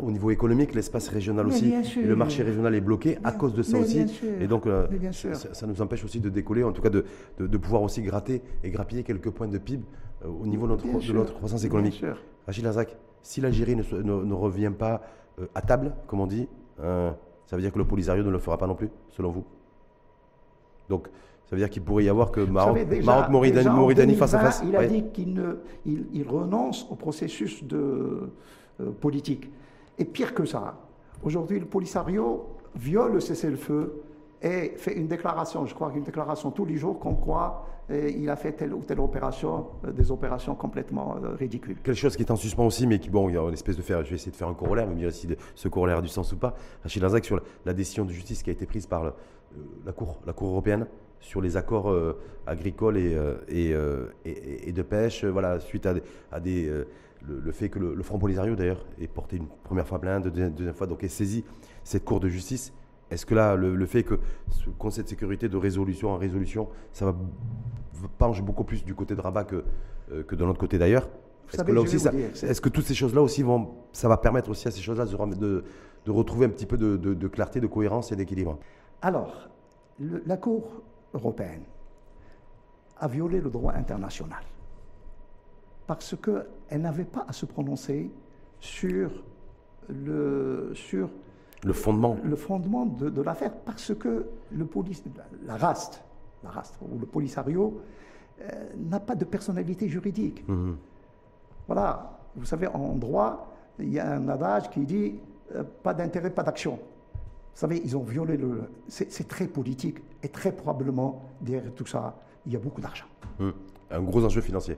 au niveau économique, l'espace régional aussi, le marché régional est bloqué à cause de ça aussi, et donc euh, ça, nous empêche aussi de décoller, en tout cas de, de, pouvoir aussi gratter et grappiller quelques points de PIB euh, au niveau de notre, de notre croissance économique. Rachid Azak, si l'Algérie ne, ne, revient pas euh, à table, comme on dit, ça veut dire que le Polisario ne le fera pas non plus, selon vous? Donc ça veut dire qu'il pourrait y avoir que Maroc, Mauritanie, face à face. Il a dit qu'il il, renonce au processus de, euh, politique. Et pire que ça, aujourd'hui, le Polisario viole le cessez-le-feu et fait une déclaration, je crois qu'une déclaration tous les jours, qu'on croit il a fait telle ou telle opération, euh, des opérations complètement euh, ridicules. Quelque chose qui est en suspens aussi, mais qui, bon, il y a une espèce de faire, je vais essayer de faire un corollaire, vous me direz si ce corollaire a du sens ou pas. Rachid Lazak, sur la, décision de justice qui a été prise par la, cour, la Cour européenne, sur les accords euh, agricoles euh, euh, et, et, de pêche, voilà, suite à, des, le, fait que le, Front Polisario, d'ailleurs, ait porté une première fois plainte, deuxième, deuxième fois, donc ait saisi cette Cour de justice. Est-ce que là, le, fait que ce Conseil de sécurité de résolution en résolution, ça va penche beaucoup plus du côté de Rabat que, que de l'autre côté d'ailleurs? Est-ce que là aussi, que toutes ces choses-là aussi vont, ça va permettre aussi à ces choses-là de, de, retrouver un petit peu de, de clarté, de cohérence et d'équilibre? Alors, la Cour européenne a violé le droit international parce qu'elle n'avait pas à se prononcer sur le, sur le fondement, le fondement de, l'affaire parce que le police, la RAST, la RAST ou le Polisario euh, n'a pas de personnalité juridique. Mhm. Voilà, vous savez, en droit, il y a un adage qui dit euh, pas d'intérêt, pas d'action. Vous savez, ils ont violé le. C'est très politique et très probablement derrière tout ça, il y a beaucoup d'argent. Hum. Un gros enjeu financier.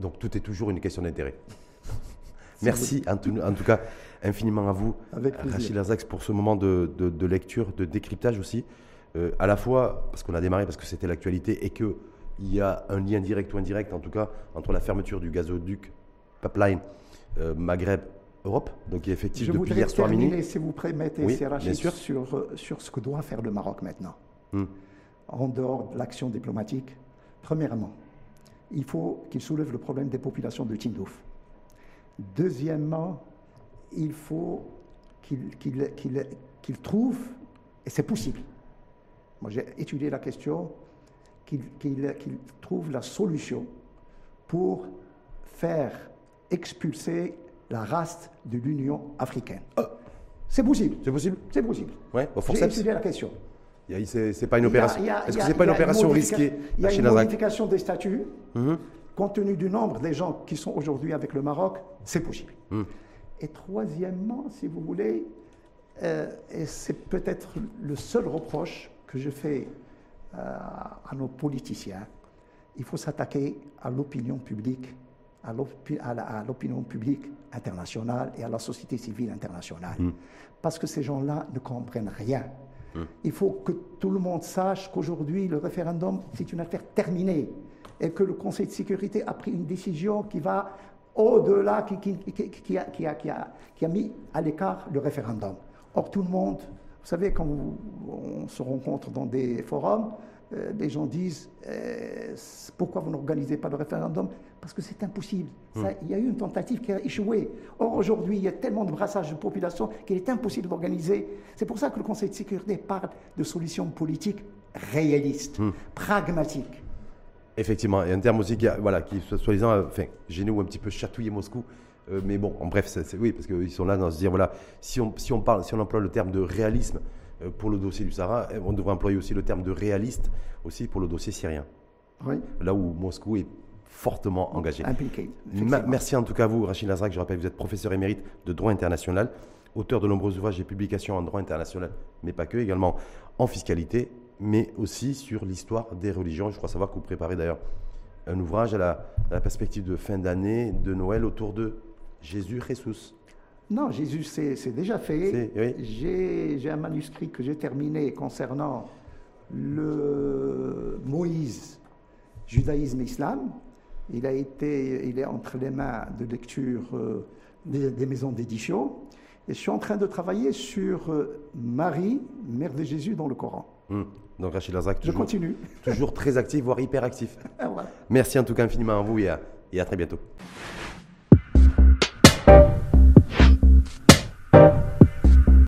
Donc tout est toujours une question d'intérêt. Merci en tout, en tout, cas infiniment à vous, Rachid Lazax, pour ce moment de, lecture, de décryptage aussi. Euh, à la fois parce qu'on a démarré, parce que c'était l'actualité et qu'il y a un lien direct ou indirect, en tout cas, entre la fermeture du gazoduc pipeline euh, Maghreb Europe, donc qui est effectif Je depuis hier soir minuit. si vous permettez, oui, sûr. Sur, euh, sur ce que doit faire le Maroc maintenant. Hmm. En dehors de l'action diplomatique, premièrement, il faut qu'il soulève le problème des populations de Tindouf. Deuxièmement, il faut qu'il trouve, et c'est possible, moi j'ai étudié la question, qu'il trouve la solution pour faire expulser la race de l'Union africaine. Ah. C'est possible. C'est possible C'est possible. Ouais, au J'ai étudié la question. C'est pas une opération. Est-ce que c'est pas une opération risquée Il y a une modification des statuts. Mhm. Compte tenu du nombre des gens qui sont aujourd'hui avec le Maroc, c'est possible. Mhm. Et troisièmement, si vous voulez, euh, et c'est peut-être le seul reproche que je fais euh, à nos politiciens, il faut s'attaquer à l'opinion publique à l'opinion publique internationale et à la société civile internationale. Hmm. Parce que ces gens-là ne comprennent rien. Hmm. Il faut que tout le monde sache qu'aujourd'hui, le référendum, c'est une affaire terminée et que le Conseil de sécurité a pris une décision qui va au-delà, qui, qui, qui, a, qui, a, mis à l'écart le référendum. Or, tout le monde, vous savez, quand on se rencontre dans des forums, euh, les gens disent euh, pourquoi vous n'organisez pas le référendum? Parce que c'est impossible. Hmm. il y a eu une tentative qui a échoué. Or, aujourd'hui, il y a tellement de brassage de population qu'il est impossible d'organiser. C'est pour ça que le Conseil de sécurité parle de solutions politiques réalistes, hmm. pragmatiques. Effectivement, et un terme aussi qui, voilà, qui soi-disant, enfin, gêné ou un petit peu chatouillé Moscou. Euh, mais bon, en bref, c'est, oui, parce qu'ils sont là dans se dire, voilà, si on, si on, parle, si on emploie le terme de réalisme, euh, pour le dossier du Sahara, on devrait employer aussi le terme de réaliste aussi pour le dossier syrien. Là où Moscou est fortement engagé. Impliqué. merci en tout cas à vous, Rachid Lazrak. Je rappelle, vous êtes professeur émérite de droit international, auteur de nombreux ouvrages et publications en droit international, mais pas que, également en fiscalité, mais aussi sur l'histoire des religions. Je crois savoir que vous préparez d'ailleurs un ouvrage à la, perspective de fin d'année de Noël autour de Jésus Jésus. Non, Jésus, c'est déjà fait. J'ai un manuscrit que j'ai terminé concernant le Moïse, judaïsme, islam. Il, a été, il est entre les mains de lecture euh, des, maisons d'édition. Et je suis en train de travailler sur euh, Marie, mère de Jésus, dans le Coran. Hmm. Donc Rachid Lazak, toujours, je continue. toujours très actif, voire hyper actif. Merci en tout cas infiniment à vous et à très bientôt.